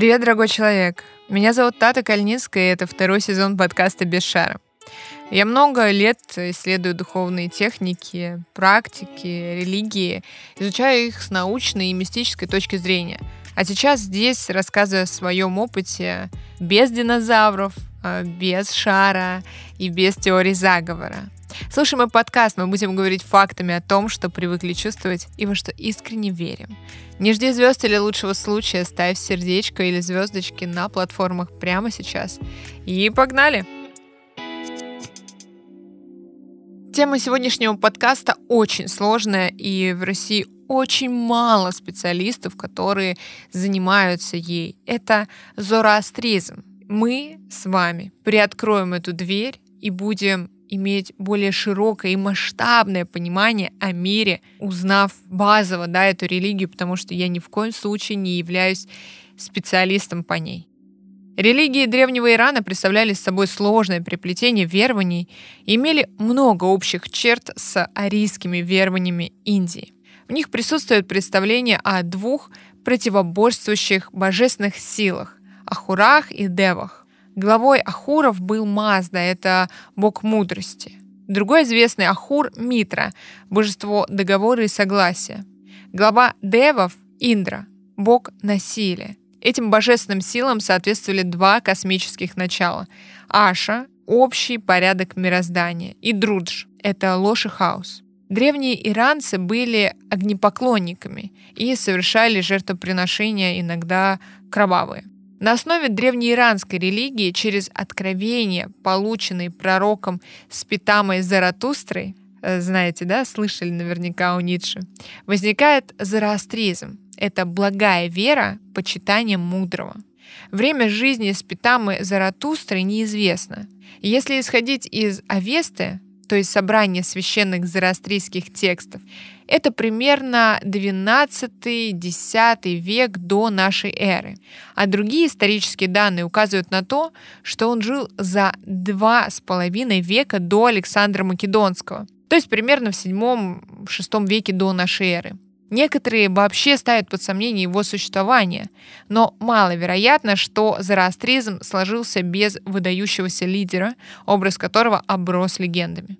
Привет, дорогой человек! Меня зовут Тата Кальницкая, и это второй сезон подкаста «Без шара». Я много лет исследую духовные техники, практики, религии, изучаю их с научной и мистической точки зрения. А сейчас здесь рассказываю о своем опыте без динозавров, а, без шара и без теории заговора. Слушай мой подкаст, мы будем говорить фактами о том, что привыкли чувствовать и во что искренне верим. Не жди звезд или лучшего случая, ставь сердечко или звездочки на платформах прямо сейчас. И погнали! Тема сегодняшнего подкаста очень сложная, и в России очень мало специалистов, которые занимаются ей. Это зороастризм. Мы с вами приоткроем эту дверь и будем иметь более широкое и масштабное понимание о мире, узнав базово да, эту религию, потому что я ни в коем случае не являюсь специалистом по ней. Религии древнего Ирана представляли собой сложное переплетение верований и имели много общих черт с арийскими верованиями Индии. В них присутствует представление о двух противоборствующих божественных силах – Ахурах и Девах. Главой Ахуров был Мазда, это бог мудрости. Другой известный Ахур – Митра, божество договора и согласия. Глава Девов – Индра, бог насилия. Этим божественным силам соответствовали два космических начала – Аша – общий порядок мироздания, и Друдж – это ложь и хаос. Древние иранцы были огнепоклонниками и совершали жертвоприношения иногда кровавые. На основе древнеиранской религии через откровения, полученные пророком Спитамой Заратустрой, э, знаете, да, слышали наверняка у Ницше, возникает зороастризм. Это благая вера, почитание мудрого. Время жизни Спитамы Заратустры неизвестно. Если исходить из Авесты, то есть собрания священных зороастрийских текстов, это примерно 12-10 век до нашей эры. А другие исторические данные указывают на то, что он жил за два с половиной века до Александра Македонского, то есть примерно в 7-6 веке до нашей эры. Некоторые вообще ставят под сомнение его существование, но маловероятно, что зороастризм сложился без выдающегося лидера, образ которого оброс легендами.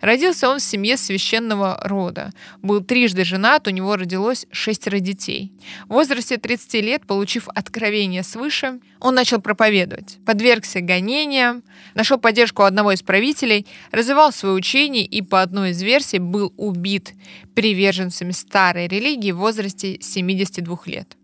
Родился он в семье священного рода. Был трижды женат, у него родилось шестеро детей. В возрасте 30 лет, получив откровение свыше, он начал проповедовать, подвергся гонениям, нашел поддержку одного из правителей, развивал свое учение и по одной из версий был убит приверженцами старой религии в возрасте 72 лет.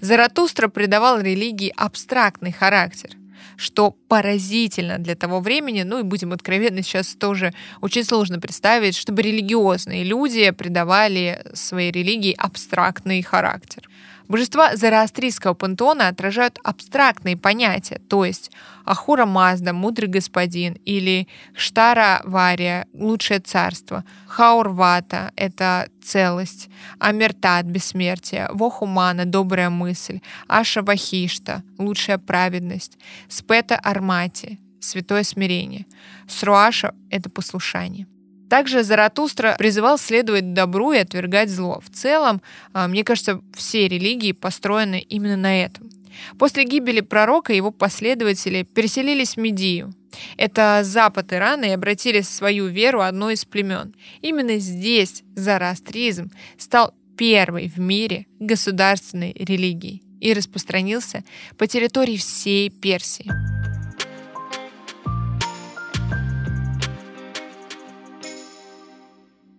Заратустра придавал религии абстрактный характер что поразительно для того времени, ну и будем откровенны, сейчас тоже очень сложно представить, чтобы религиозные люди придавали своей религии абстрактный характер. Божества зороастрийского пантеона отражают абстрактные понятия, то есть Ахура Мазда, мудрый господин, или Штара Вария, лучшее царство, Хаурвата — это целость, Амертат — бессмертие, Вохумана — добрая мысль, Аша Вахишта — лучшая праведность, Спета Армати — святое смирение, Сруаша — это послушание. Также Заратустра призывал следовать добру и отвергать зло. В целом, а, мне кажется, все религии построены именно на этом. После гибели пророка его последователи переселились в Медию. Это запад Ирана и обратили свою веру одной из племен. Именно здесь зороастризм стал первой в мире государственной религией и распространился по территории всей Персии.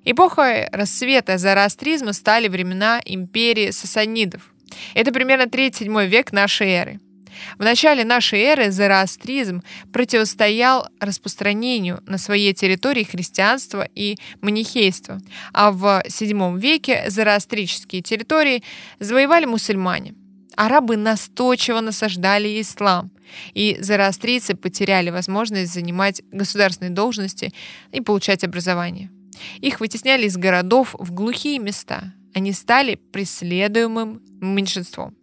Эпохой рассвета зороастризма стали времена империи сасанидов. Это примерно 3-7 век нашей эры. В начале нашей эры зороастризм противостоял распространению на своей территории христианства и манихейства, а в VII веке зороастрические территории завоевали мусульмане. Арабы настойчиво насаждали ислам, и зороастрийцы потеряли возможность занимать государственные должности и получать образование. Их вытесняли из городов в глухие места. Они стали преследуемым меньшинством.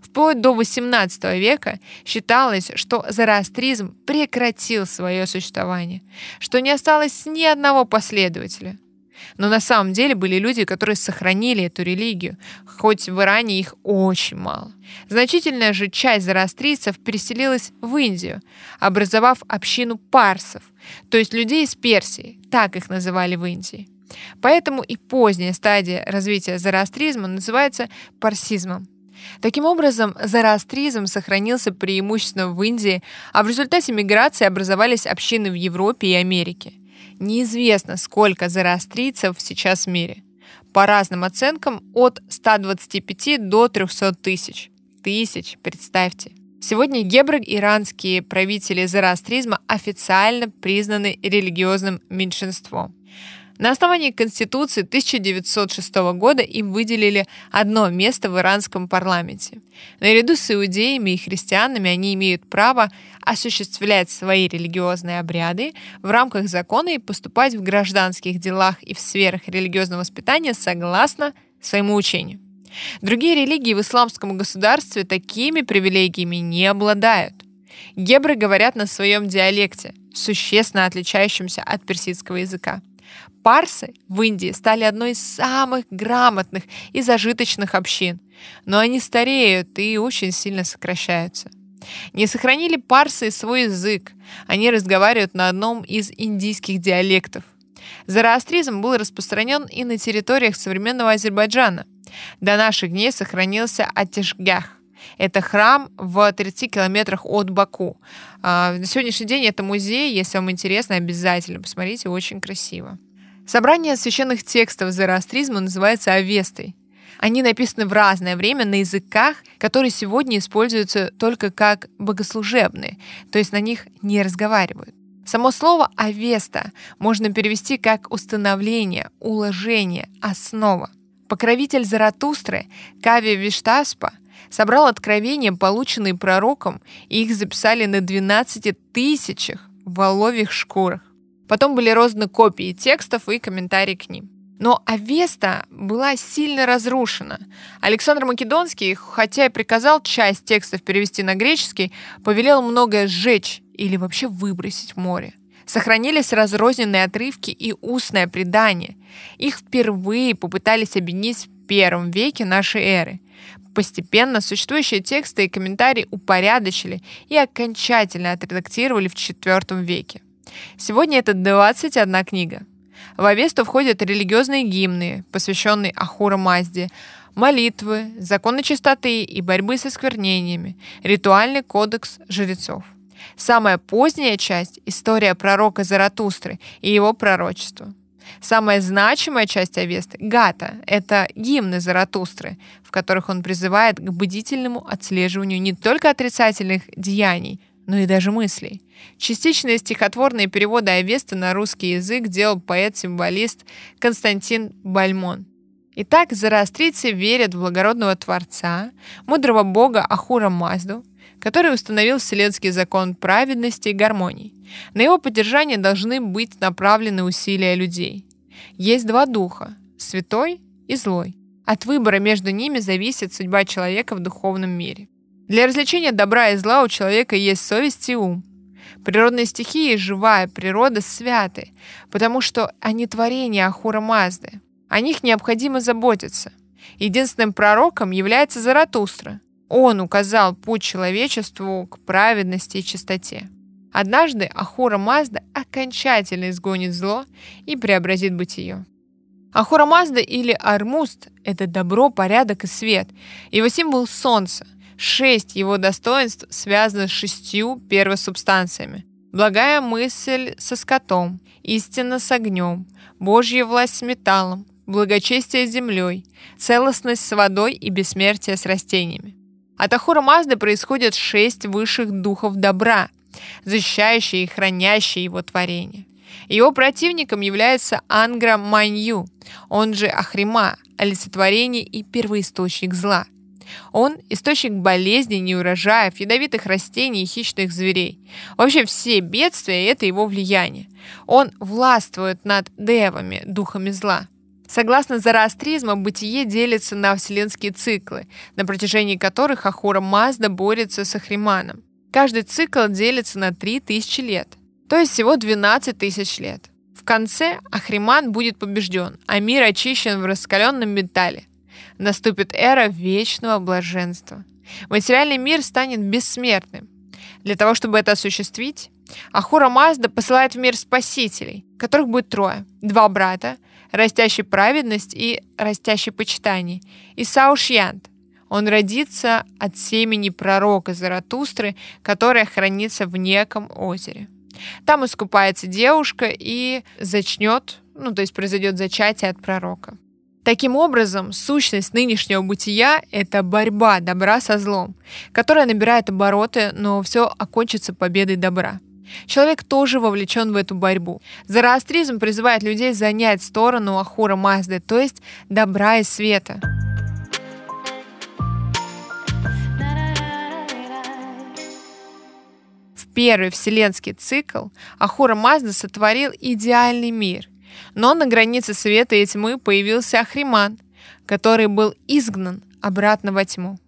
Вплоть до XVIII века считалось, что зороастризм прекратил свое существование, что не осталось ни одного последователя. Но на самом деле были люди, которые сохранили эту религию, хоть в Иране их очень мало. Значительная же часть зороастрийцев переселилась в Индию, образовав общину парсов, то есть людей из Персии, так их называли в Индии. Поэтому и поздняя стадия развития зороастризма называется парсизмом. Таким образом, зороастризм сохранился преимущественно в Индии, а в результате миграции образовались общины в Европе и Америке. Неизвестно, сколько зороастрийцев сейчас в мире. По разным оценкам, от 125 до 300 тысяч. Тысяч, представьте. Сегодня гебры, иранские правители зороастризма, официально признаны религиозным меньшинством. На основании Конституции 1906 года им выделили одно место в иранском парламенте. Наряду с иудеями и христианами они имеют право осуществлять свои религиозные обряды в рамках закона и поступать в гражданских делах и в сферах религиозного воспитания согласно своему учению. Другие религии в исламском государстве такими привилегиями не обладают. Гебры говорят на своем диалекте, существенно отличающемся от персидского языка. Парсы в Индии стали одной из самых грамотных и зажиточных общин, но они стареют и очень сильно сокращаются. Не сохранили парсы свой язык, они разговаривают на одном из индийских диалектов. Зороастризм был распространен и на территориях современного Азербайджана. До наших дней сохранился Атишгях. Это храм в 30 километрах от Баку. А, на сегодняшний день это музей, если вам интересно, обязательно посмотрите, очень красиво. Собрание священных текстов зороастризма называется Авестой. Они написаны в разное время на языках, которые сегодня используются только как богослужебные, то есть на них не разговаривают. Само слово «авеста» можно перевести как «установление», «уложение», «основа». Покровитель Заратустры Кави Виштаспа собрал откровения, полученные пророком, и их записали на 12 тысячах воловьих шкурах. Потом были розданы копии текстов и комментарии к ним. Но Авеста была сильно разрушена. Александр Македонский, хотя и приказал часть текстов перевести на греческий, повелел многое сжечь или вообще выбросить в море. Сохранились разрозненные отрывки и устное предание. Их впервые попытались объединить в первом веке нашей эры. Постепенно существующие тексты и комментарии упорядочили и окончательно отредактировали в IV веке. Сегодня это 21 книга. В Авесту входят религиозные гимны, посвященные Ахура Мазде, молитвы, законы чистоты и борьбы с осквернениями, ритуальный кодекс жрецов. Самая поздняя часть — история пророка Заратустры и его пророчества. Самая значимая часть Авесты — Гата — это гимны Заратустры, в которых он призывает к бдительному отслеживанию не только отрицательных деяний, но и даже мыслей. Частичные стихотворные переводы Авесты на русский язык делал поэт-символист Константин Бальмон. Итак, зороастрийцы верят в благородного Творца, мудрого бога Ахура Мазду, который установил вселенский закон праведности и гармонии. На его поддержание должны быть направлены усилия людей. Есть два духа – святой и злой. От выбора между ними зависит судьба человека в духовном мире. Для развлечения добра и зла у человека есть совесть и ум. Природные стихии и живая природа святы, потому что они творения Ахура Мазды. О них необходимо заботиться. Единственным пророком является Заратустра. Он указал путь человечеству к праведности и чистоте. Однажды Ахура Мазда окончательно изгонит зло и преобразит бытие. Ахура Мазда или Армуст – это добро, порядок и свет. Его символ – солнце. Шесть его достоинств связаны с шестью первосубстанциями. Благая мысль со скотом, истина с огнем, Божья власть с металлом, благочестие с землей, целостность с водой и бессмертие с растениями. От Ахура Мазды происходят шесть высших духов добра, защищающие и хранящие его творение. Его противником является Ангра Манью, он же Ахрима, олицетворение и первоисточник зла – он – источник болезней, неурожаев, ядовитых растений и хищных зверей. Вообще все бедствия – это его влияние. Он властвует над девами, духами зла. Согласно зороастризму, бытие делится на вселенские циклы, на протяжении которых Ахура Мазда борется с Ахриманом. Каждый цикл делится на 3000 лет, то есть всего 12 тысяч лет. В конце Ахриман будет побежден, а мир очищен в раскаленном металле. Наступит эра вечного блаженства. Материальный мир станет бессмертным. Для того, чтобы это осуществить, Ахура Мазда посылает в мир спасителей, которых будет трое. Два брата, растящий праведность и растящий почитание. И Саушьянт. Он родится от семени пророка Заратустры, которая хранится в неком озере. Там искупается девушка и зачнет, ну то есть произойдет зачатие от пророка. Таким образом, сущность нынешнего бытия — это борьба добра со злом, которая набирает обороты, но все окончится победой добра. Человек тоже вовлечен в эту борьбу. Зороастризм призывает людей занять сторону Ахура Мазды, то есть добра и света. В первый вселенский цикл Ахура Мазда сотворил идеальный мир. Но на границе света и тьмы появился Ахриман, который был изгнан обратно во тьму.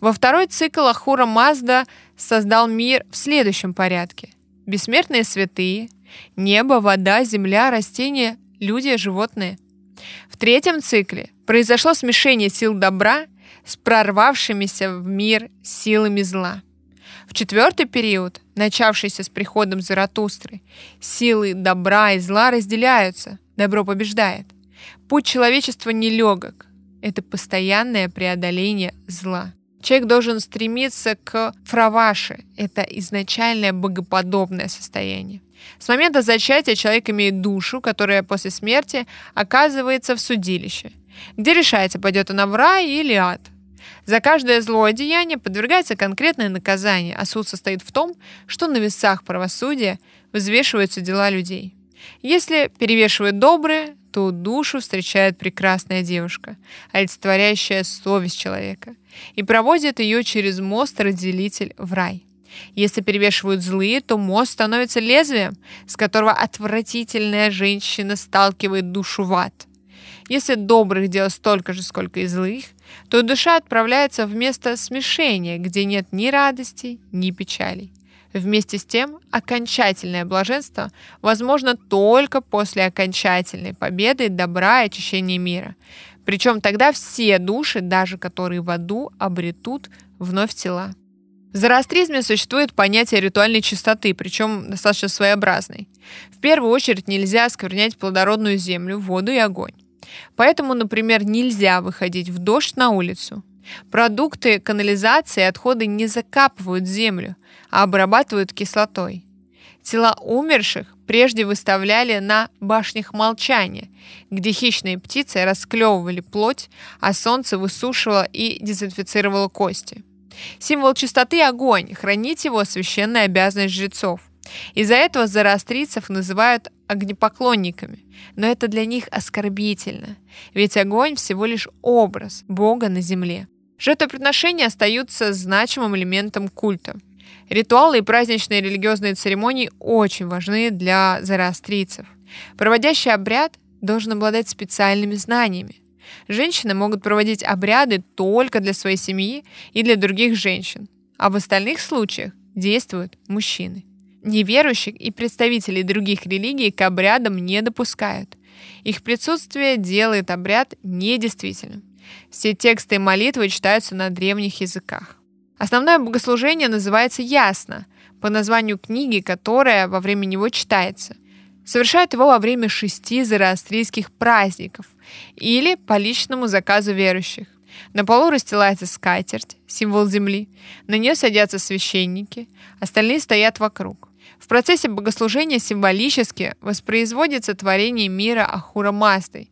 Во второй цикл Ахура Мазда создал мир в следующем порядке бессмертные святые, небо, вода, земля, растения, люди, животные. В третьем цикле произошло смешение сил добра с прорвавшимися в мир силами зла. В четвертый период, начавшийся с приходом Заратустры, силы добра и зла разделяются, добро побеждает. Путь человечества нелегок. Это постоянное преодоление зла. Человек должен стремиться к фраваше. Это изначальное богоподобное состояние. С момента зачатия человек имеет душу, которая после смерти оказывается в судилище, где решается, пойдет она в рай или ад. За каждое злое деяние подвергается конкретное наказание, а суд состоит в том, что на весах правосудия взвешиваются дела людей. Если перевешивают добрые, то душу встречает прекрасная девушка, олицетворяющая совесть человека, и проводит ее через мост-разделитель в рай. Если перевешивают злые, то мост становится лезвием, с которого отвратительная женщина сталкивает душу в ад. Если добрых дел столько же, сколько и злых, то душа отправляется в место смешения, где нет ни радостей, ни печалей. Вместе с тем, окончательное блаженство возможно только после окончательной победы добра и очищения мира. Причем тогда все души, даже которые в аду, обретут вновь тела. В зороастризме существует понятие ритуальной чистоты, причем достаточно своеобразной. В первую очередь нельзя осквернять плодородную землю, воду и огонь. Поэтому, например, нельзя выходить в дождь на улицу. Продукты канализации и отходы не закапывают землю, а обрабатывают кислотой. Тела умерших прежде выставляли на башнях молчания, где хищные птицы расклевывали плоть, а солнце высушивало и дезинфицировало кости. Символ чистоты – огонь, хранить его – священная обязанность жрецов. Из-за этого зороастрийцев называют огнепоклонниками, но это для них оскорбительно, ведь огонь всего лишь образ Бога на земле. Жертвоприношения остаются значимым элементом культа. Ритуалы и праздничные религиозные церемонии очень важны для зороастрийцев. Проводящий обряд должен обладать специальными знаниями. Женщины могут проводить обряды только для своей семьи и для других женщин, а в остальных случаях действуют мужчины. Неверующих и представителей других религий к обрядам не допускают. Их присутствие делает обряд недействительным. Все тексты и молитвы читаются на древних языках. Основное богослужение называется «Ясно», по названию книги, которая во время него читается. Совершают его во время шести зороастрийских праздников или по личному заказу верующих. На полу расстилается скатерть, символ земли. На нее садятся священники, остальные стоят вокруг. В процессе богослужения символически воспроизводится творение мира Ахура Мастой.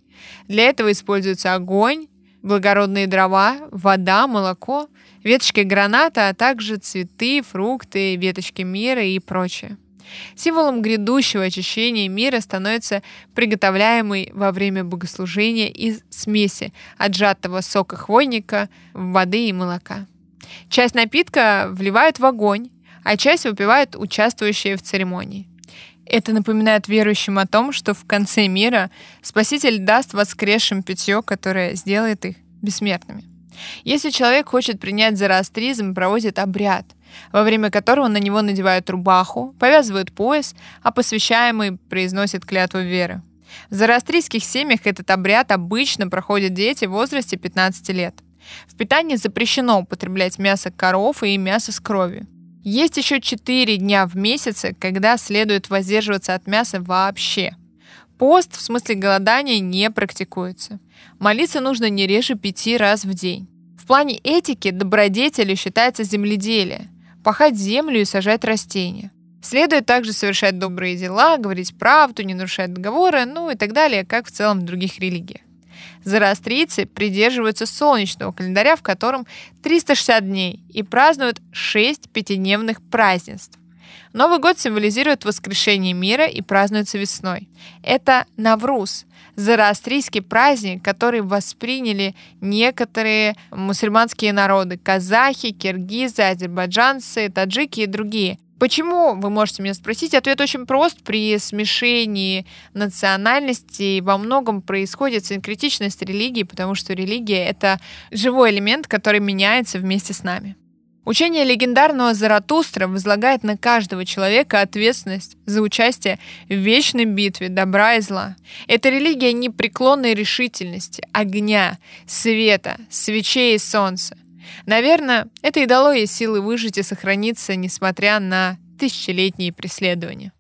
Для этого используется огонь, благородные дрова, вода, молоко, веточки граната, а также цветы, фрукты, веточки мира и прочее. Символом грядущего очищения мира становится приготовляемый во время богослужения из смеси отжатого сока хвойника, воды и молока. Часть напитка вливают в огонь, а часть выпивают участвующие в церемонии. Это напоминает верующим о том, что в конце мира Спаситель даст воскресшим питье, которое сделает их бессмертными. Если человек хочет принять зороастризм, проводит обряд, во время которого на него надевают рубаху, повязывают пояс, а посвящаемый произносит клятву веры. В зороастрийских семьях этот обряд обычно проходят дети в возрасте 15 лет. В питании запрещено употреблять мясо коров и мясо с кровью. Есть еще 4 дня в месяце, когда следует воздерживаться от мяса вообще. Пост в смысле голодания не практикуется. Молиться нужно не реже пяти раз в день. В плане этики добродетелью считается земледелие – пахать землю и сажать растения. Следует также совершать добрые дела, говорить правду, не нарушать договоры, ну и так далее, как в целом в других религиях. Зороастрийцы придерживаются солнечного календаря, в котором 360 дней, и празднуют 6 пятидневных празднеств. Новый год символизирует воскрешение мира и празднуется весной. Это Навруз, зороастрийский праздник, который восприняли некоторые мусульманские народы – казахи, киргизы, азербайджанцы, таджики и другие – Почему, вы можете меня спросить? Ответ очень прост. При смешении национальностей во многом происходит синкретичность религии, потому что религия — это живой элемент, который меняется вместе с нами. Учение легендарного Заратустра возлагает на каждого человека ответственность за участие в вечной битве добра и зла. Это религия непреклонной решительности, огня, света, свечей и солнца. Наверное, это и дало ей силы выжить и сохраниться, несмотря на тысячелетние преследования.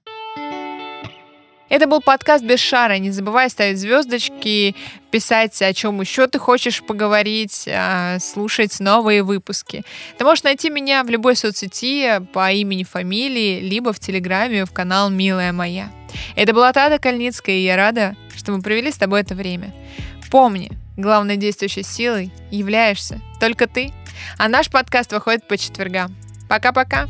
Это был подкаст «Без шара». Не забывай ставить звездочки, писать, о чем еще ты хочешь поговорить, а, слушать новые выпуски. Ты можешь найти меня в любой соцсети по имени, фамилии, либо в Телеграме в канал «Милая моя». Это была Тада Кальницкая, и я рада, что мы провели с тобой это время. Помни, главной действующей силой являешься только ты. А наш подкаст выходит по четвергам. Пока-пока.